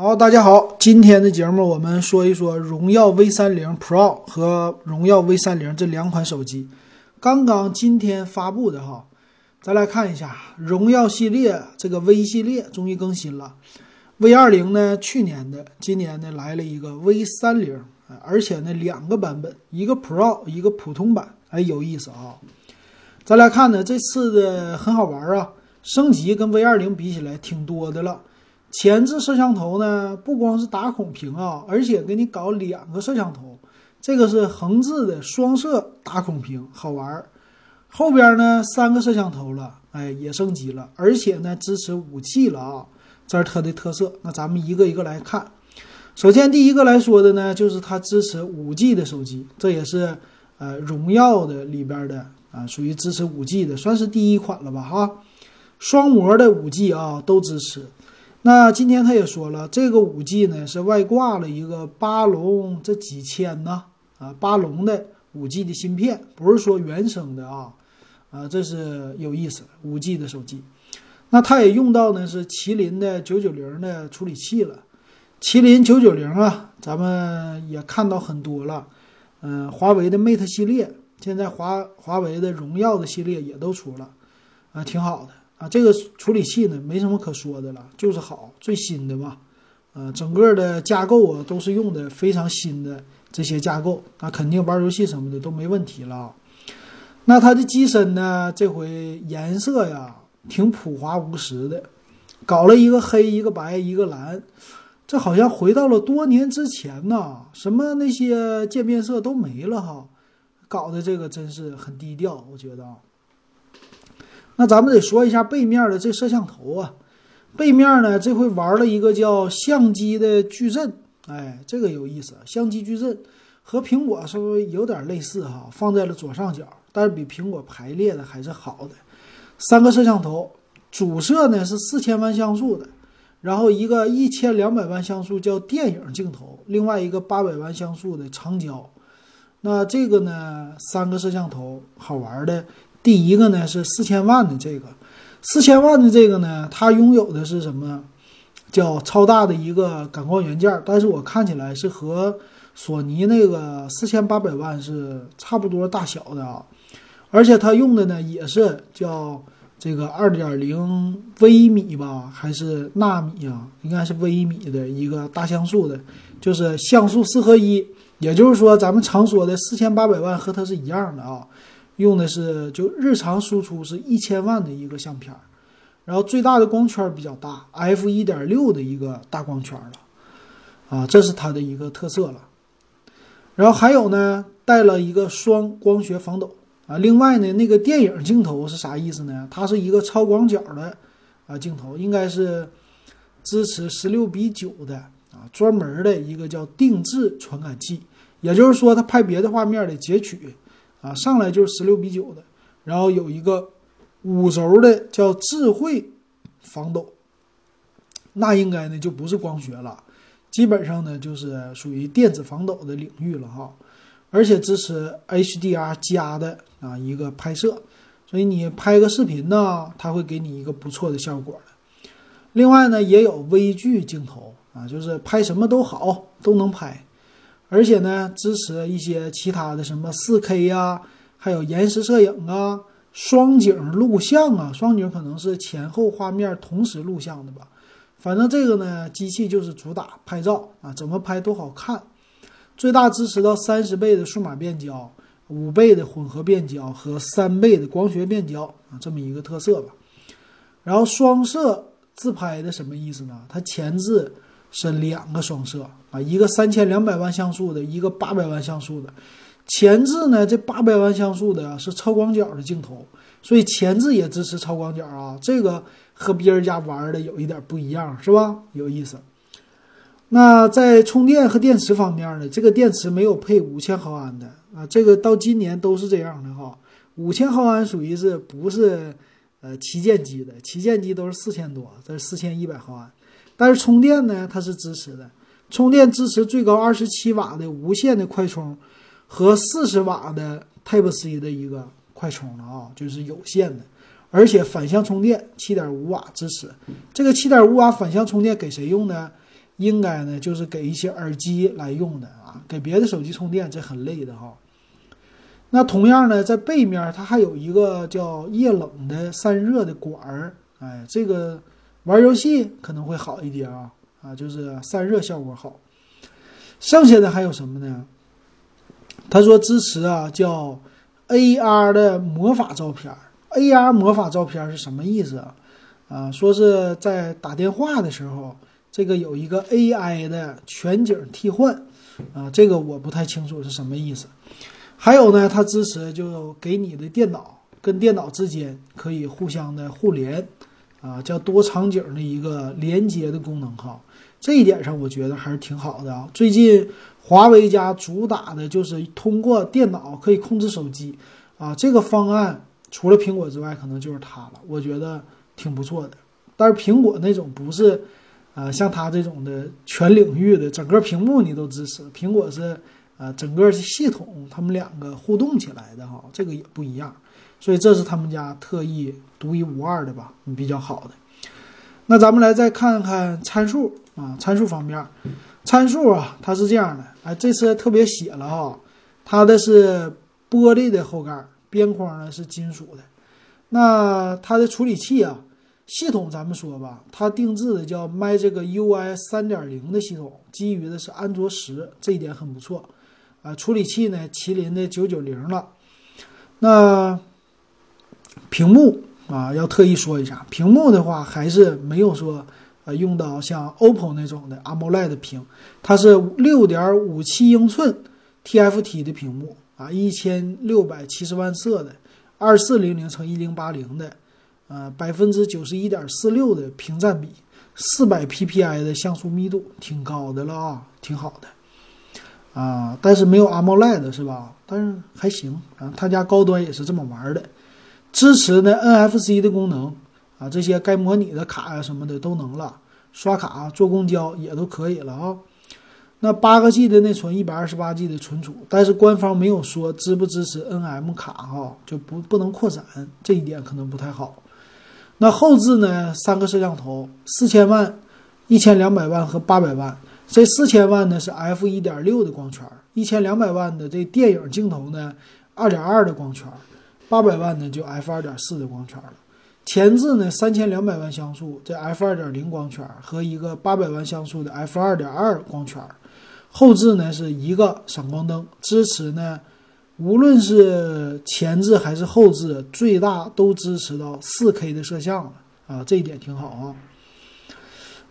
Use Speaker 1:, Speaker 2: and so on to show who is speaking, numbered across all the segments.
Speaker 1: 好，大家好，今天的节目我们说一说荣耀 V 三零 Pro 和荣耀 V 三零这两款手机，刚刚今天发布的哈。咱来看一下荣耀系列这个 V 系列终于更新了，V 二零呢去年的，今年呢来了一个 V 三零，而且呢两个版本，一个 Pro 一个普通版，哎有意思啊。再来看呢这次的很好玩啊，升级跟 V 二零比起来挺多的了。前置摄像头呢，不光是打孔屏啊，而且给你搞两个摄像头，这个是横置的双摄打孔屏，好玩儿。后边呢三个摄像头了，哎，也升级了，而且呢支持五 G 了啊，这是它的特色。那咱们一个一个来看。首先第一个来说的呢，就是它支持五 G 的手机，这也是呃荣耀的里边的啊，属于支持五 G 的，算是第一款了吧哈。双模的五 G 啊都支持。那今天他也说了，这个五 G 呢是外挂了一个八龙这几千呢啊八龙的五 G 的芯片，不是说原生的啊啊这是有意思五 G 的手机。那它也用到呢是麒麟的九九零的处理器了，麒麟九九零啊，咱们也看到很多了，嗯，华为的 Mate 系列，现在华华为的荣耀的系列也都出了，啊，挺好的。啊，这个处理器呢，没什么可说的了，就是好，最新的嘛。呃，整个的架构啊，都是用的非常新的这些架构，那肯定玩游戏什么的都没问题了。那它的机身呢，这回颜色呀，挺朴华无实的，搞了一个黑，一个白，一个蓝，这好像回到了多年之前呐，什么那些渐变色都没了哈，搞的这个真是很低调，我觉得啊。那咱们得说一下背面的这摄像头啊，背面呢这回玩了一个叫相机的矩阵，哎，这个有意思。相机矩阵和苹果稍微有点类似哈，放在了左上角，但是比苹果排列的还是好的。三个摄像头，主摄呢是四千万像素的，然后一个一千两百万像素叫电影镜头，另外一个八百万像素的长焦。那这个呢，三个摄像头好玩的。第一个呢是四千万的这个，四千万的这个呢，它拥有的是什么？叫超大的一个感光元件，但是我看起来是和索尼那个四千八百万是差不多大小的啊。而且它用的呢也是叫这个二点零微米吧，还是纳米啊？应该是微米的一个大像素的，就是像素四合一。也就是说，咱们常说的四千八百万和它是一样的啊。用的是就日常输出是一千万的一个相片，然后最大的光圈比较大，f 一点六的一个大光圈了，啊，这是它的一个特色了。然后还有呢，带了一个双光学防抖啊。另外呢，那个电影镜头是啥意思呢？它是一个超广角的啊镜头，应该是支持十六比九的啊，专门的一个叫定制传感器，也就是说它拍别的画面的截取。啊，上来就是十六比九的，然后有一个五轴的叫智慧防抖，那应该呢就不是光学了，基本上呢就是属于电子防抖的领域了哈，而且支持 HDR 加的啊一个拍摄，所以你拍个视频呢，它会给你一个不错的效果的。另外呢也有微距镜头啊，就是拍什么都好，都能拍。而且呢，支持一些其他的什么 4K 呀，还有延时摄影啊，双景录像啊，双景可能是前后画面同时录像的吧。反正这个呢，机器就是主打拍照啊，怎么拍都好看。最大支持到三十倍的数码变焦，五倍的混合变焦和三倍的光学变焦啊，这么一个特色吧。然后双摄自拍的什么意思呢？它前置。是两个双摄啊，一个三千两百万像素的，一个八百万像素的。前置呢，这八百万像素的是超广角的镜头，所以前置也支持超广角啊。这个和别人家玩的有一点不一样，是吧？有意思。那在充电和电池方面呢，这个电池没有配五千毫安的啊，这个到今年都是这样的哈。五千毫安属于是不是呃旗舰机的？旗舰机都是四千多，这是四千一百毫安。但是充电呢，它是支持的，充电支持最高二十七瓦的无线的快充，和四十瓦的 Type C 的一个快充了啊，就是有线的，而且反向充电七点五瓦支持。这个七点五瓦反向充电给谁用呢？应该呢就是给一些耳机来用的啊，给别的手机充电这很累的哈。那同样呢，在背面它还有一个叫液冷的散热的管儿，哎，这个玩游戏可能会好一点啊，啊，就是散热效果好。剩下的还有什么呢？他说支持啊，叫 AR 的魔法照片。AR 魔法照片是什么意思啊？啊，说是在打电话的时候，这个有一个 AI 的全景替换，啊，这个我不太清楚是什么意思。还有呢，它支持就给你的电脑跟电脑之间可以互相的互联，啊，叫多场景的一个连接的功能哈。这一点上我觉得还是挺好的啊。最近华为家主打的就是通过电脑可以控制手机，啊，这个方案除了苹果之外，可能就是它了。我觉得挺不错的。但是苹果那种不是，呃，像它这种的全领域的整个屏幕你都支持，苹果是。啊，整个系统他们两个互动起来的哈，这个也不一样，所以这是他们家特意独一无二的吧，比较好的。那咱们来再看看参数啊，参数方面，参数啊，它是这样的，哎，这次特别写了哈，它的是玻璃的后盖，边框呢是金属的。那它的处理器啊，系统咱们说吧，它定制的叫 Magic UI 三点零的系统，基于的是安卓十，这一点很不错。啊，处理器呢，麒麟的九九零了。那屏幕啊，要特意说一下，屏幕的话还是没有说呃用到像 OPPO 那种的 AMOLED 屏，它是六点五七英寸 TFT 的屏幕啊，一千六百七十万色的，二四零零乘一零八零的，呃，百分之九十一点四六的屏占比，四百 PPI 的像素密度，挺高的了啊，挺好的。啊，但是没有 AMOLED 是吧？但是还行啊，他家高端也是这么玩的，支持呢 NFC 的功能啊，这些该模拟的卡呀什么的都能了，刷卡、坐公交也都可以了啊。那八个 G 的内存，一百二十八 G 的存储，但是官方没有说支不支持 NM 卡哈，就不不能扩展，这一点可能不太好。那后置呢，三个摄像头，四千万、一千两百万和八百万。这四千万呢是 f 一点六的光圈，一千两百万的这电影镜头呢，二点二的光圈，八百万呢就 f 二点四的光圈了。前置呢三千两百万像素，这 f 二点零光圈和一个八百万像素的 f 二点二光圈。后置呢是一个闪光灯，支持呢，无论是前置还是后置，最大都支持到四 K 的摄像了啊，这一点挺好啊。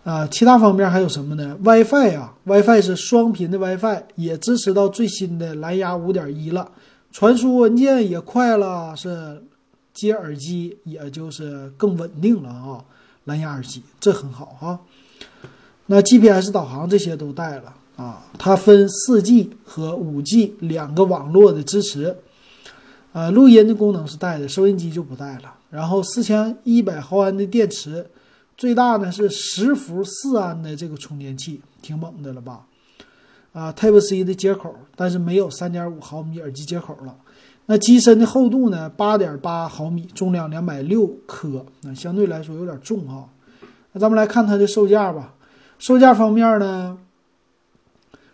Speaker 1: 啊，其他方面还有什么呢？WiFi 啊，WiFi 是双频的 WiFi，也支持到最新的蓝牙五点一了，传输文件也快了，是接耳机也就是更稳定了啊，蓝牙耳机这很好哈。那 GPS 导航这些都带了啊，它分四 G 和五 G 两个网络的支持，呃，录音的功能是带的，收音机就不带了。然后四千一百毫安的电池。最大呢是十伏四安的这个充电器，挺猛的了吧？啊，Type C 的接口，但是没有三点五毫米耳机接口了。那机身的厚度呢，八点八毫米，重量两百六克，那相对来说有点重哈。那咱们来看它的售价吧。售价方面呢，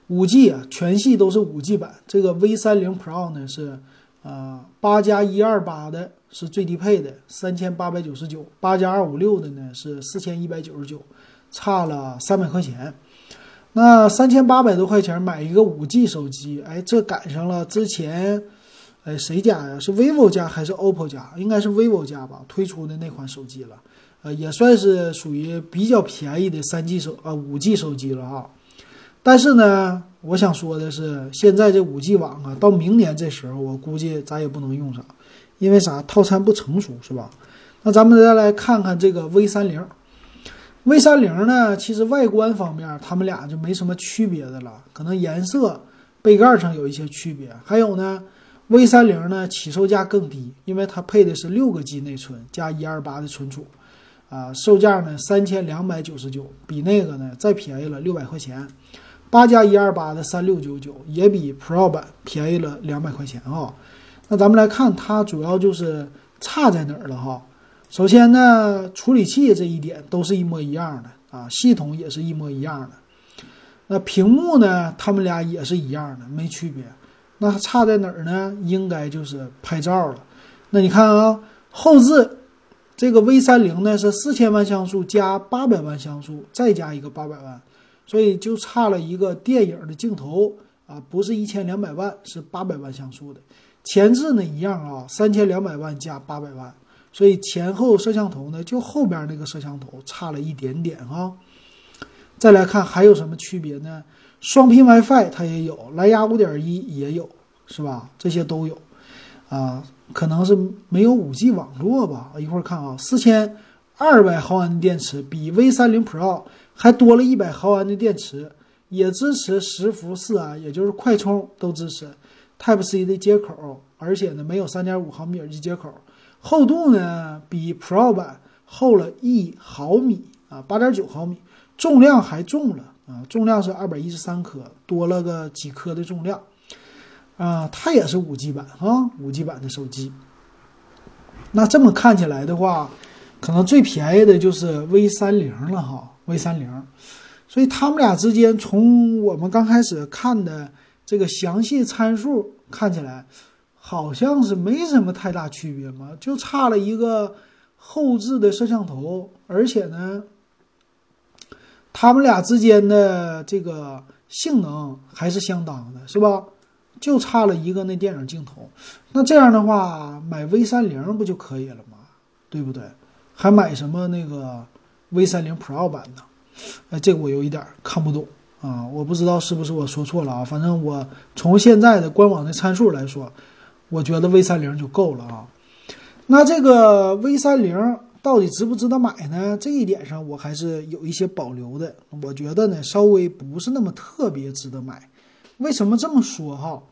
Speaker 1: 五 G 啊，全系都是五 G 版。这个 V 三零 Pro 呢是啊八加一二八的。是最低配的三千八百九十九，八加二五六的呢是四千一百九十九，差了三百块钱。那三千八百多块钱买一个五 G 手机，哎，这赶上了之前，哎谁家呀？是 vivo 家还是 OPPO 家？应该是 vivo 家吧，推出的那款手机了，呃，也算是属于比较便宜的三 G 手啊五 G 手机了啊。但是呢，我想说的是，现在这五 G 网啊，到明年这时候，我估计咱也不能用上。因为啥？套餐不成熟是吧？那咱们再来看看这个 V 三零，V 三零呢，其实外观方面它们俩就没什么区别的了，可能颜色、背盖上有一些区别。还有呢，V 三零呢起售价更低，因为它配的是六个 G 内存加一二八的存储，啊，售价呢三千两百九十九，比那个呢再便宜了六百块钱。八加一二八的三六九九也比 Pro 版便宜了两百块钱啊。那咱们来看，它主要就是差在哪儿了哈。首先呢，处理器这一点都是一模一样的啊，系统也是一模一样的。那屏幕呢，他们俩也是一样的，没区别。那差在哪儿呢？应该就是拍照了。那你看啊，后置这个 V 三零呢是四千万像素加八百万像素，再加一个八百万，所以就差了一个电影的镜头啊，不是一千两百万，是八百万像素的。前置呢一样啊，三千两百万加八百万，所以前后摄像头呢就后边那个摄像头差了一点点啊。再来看还有什么区别呢？双频 WiFi 它也有，蓝牙五点一也有，是吧？这些都有，啊，可能是没有五 G 网络吧。一会儿看啊，四千二百毫安的电池比 V 三零 Pro 还多了一百毫安的电池，也支持十伏四安，也就是快充都支持，Type C 的接口，而且呢没有三点五毫米耳机接口，厚度呢比 Pro 版厚了一毫米啊，八点九毫米。重量还重了啊！重量是二百一十三克，多了个几克的重量啊！它也是五 G 版啊，五 G 版的手机。那这么看起来的话，可能最便宜的就是 V 三零了哈，V 三零。所以他们俩之间，从我们刚开始看的这个详细参数看起来，好像是没什么太大区别嘛，就差了一个后置的摄像头，而且呢。他们俩之间的这个性能还是相当的，是吧？就差了一个那电影镜头。那这样的话，买 V 三零不就可以了吗？对不对？还买什么那个 V 三零 Pro 版呢？哎，这个我有一点看不懂啊！我不知道是不是我说错了啊？反正我从现在的官网的参数来说，我觉得 V 三零就够了啊。那这个 V 三零。到底值不值得买呢？这一点上我还是有一些保留的。我觉得呢，稍微不是那么特别值得买。为什么这么说哈？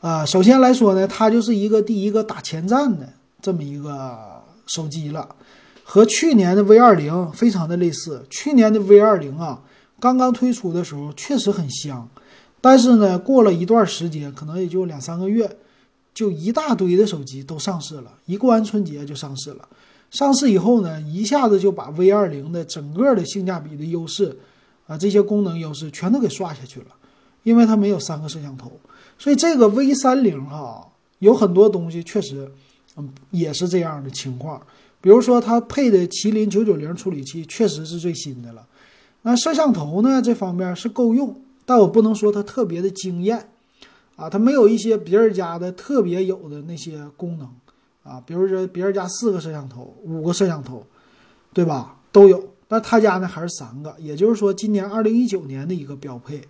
Speaker 1: 啊，首先来说呢，它就是一个第一个打前站的这么一个手机了，和去年的 V 二零非常的类似。去年的 V 二零啊，刚刚推出的时候确实很香，但是呢，过了一段时间，可能也就两三个月，就一大堆的手机都上市了，一过完春节就上市了。上市以后呢，一下子就把 V 二零的整个的性价比的优势，啊，这些功能优势全都给刷下去了，因为它没有三个摄像头，所以这个 V 三零哈有很多东西确实，嗯，也是这样的情况。比如说它配的麒麟九九零处理器确实是最新的了，那摄像头呢这方面是够用，但我不能说它特别的惊艳，啊，它没有一些别人家的特别有的那些功能。啊，比如说别人家四个摄像头，五个摄像头，对吧？都有，但他家呢还是三个，也就是说今年二零一九年的一个标配。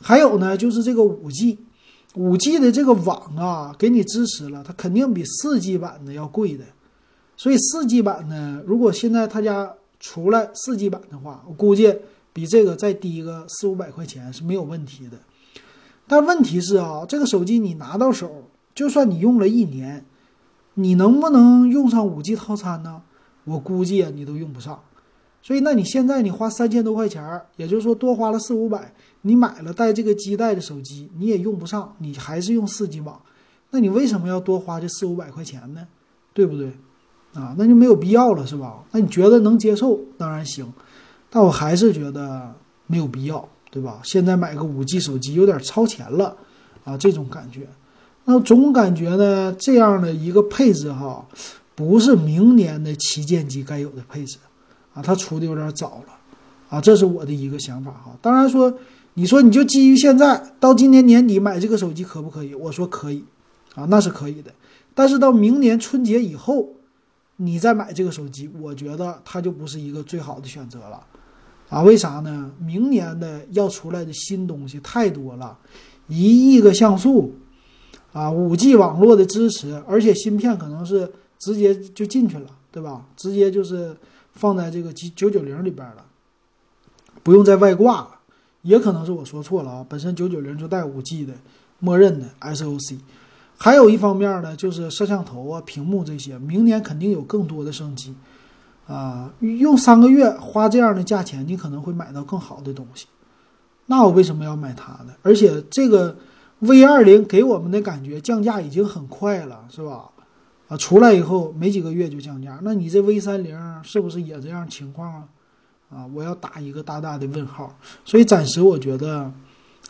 Speaker 1: 还有呢，就是这个五 G，五 G 的这个网啊，给你支持了，它肯定比四 G 版的要贵的。所以四 G 版呢，如果现在他家出来四 G 版的话，我估计比这个再低个四五百块钱是没有问题的。但问题是啊，这个手机你拿到手，就算你用了一年。你能不能用上五 G 套餐呢？我估计啊，你都用不上。所以，那你现在你花三千多块钱，也就是说多花了四五百，你买了带这个基带的手机，你也用不上，你还是用四 G 网，那你为什么要多花这四五百块钱呢？对不对？啊，那就没有必要了，是吧？那你觉得能接受，当然行，但我还是觉得没有必要，对吧？现在买个五 G 手机有点超前了，啊，这种感觉。那总感觉呢，这样的一个配置哈，不是明年的旗舰机该有的配置，啊，它出的有点早了，啊，这是我的一个想法哈。当然说，你说你就基于现在到今年年底买这个手机可不可以？我说可以，啊，那是可以的。但是到明年春节以后，你再买这个手机，我觉得它就不是一个最好的选择了，啊，为啥呢？明年的要出来的新东西太多了，一亿个像素。啊，五 G 网络的支持，而且芯片可能是直接就进去了，对吧？直接就是放在这个九九零里边了，不用再外挂了。也可能是我说错了啊，本身九九零就带五 G 的默认的 SOC。还有一方面呢，就是摄像头啊、屏幕这些，明年肯定有更多的升级。啊，用三个月花这样的价钱，你可能会买到更好的东西。那我为什么要买它呢？而且这个。V 二零给我们的感觉降价已经很快了，是吧？啊，出来以后没几个月就降价，那你这 V 三零是不是也这样情况啊？啊，我要打一个大大的问号。所以暂时我觉得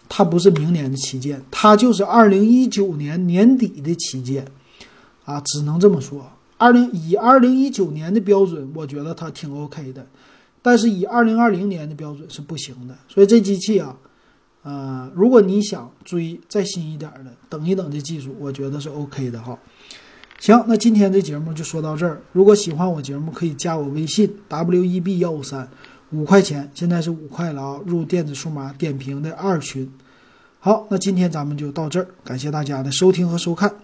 Speaker 1: 它不是明年的旗舰，它就是二零一九年年底的旗舰啊，只能这么说。二零以二零一九年的标准，我觉得它挺 OK 的，但是以二零二零年的标准是不行的。所以这机器啊，呃，如果你想追再新一点的，等一等这技术，我觉得是 OK 的哈。行，那今天这节目就说到这儿。如果喜欢我节目，可以加我微信 w e b 幺五三，五块钱，现在是五块了啊！入电子数码点评的二群。好，那今天咱们就到这儿，感谢大家的收听和收看。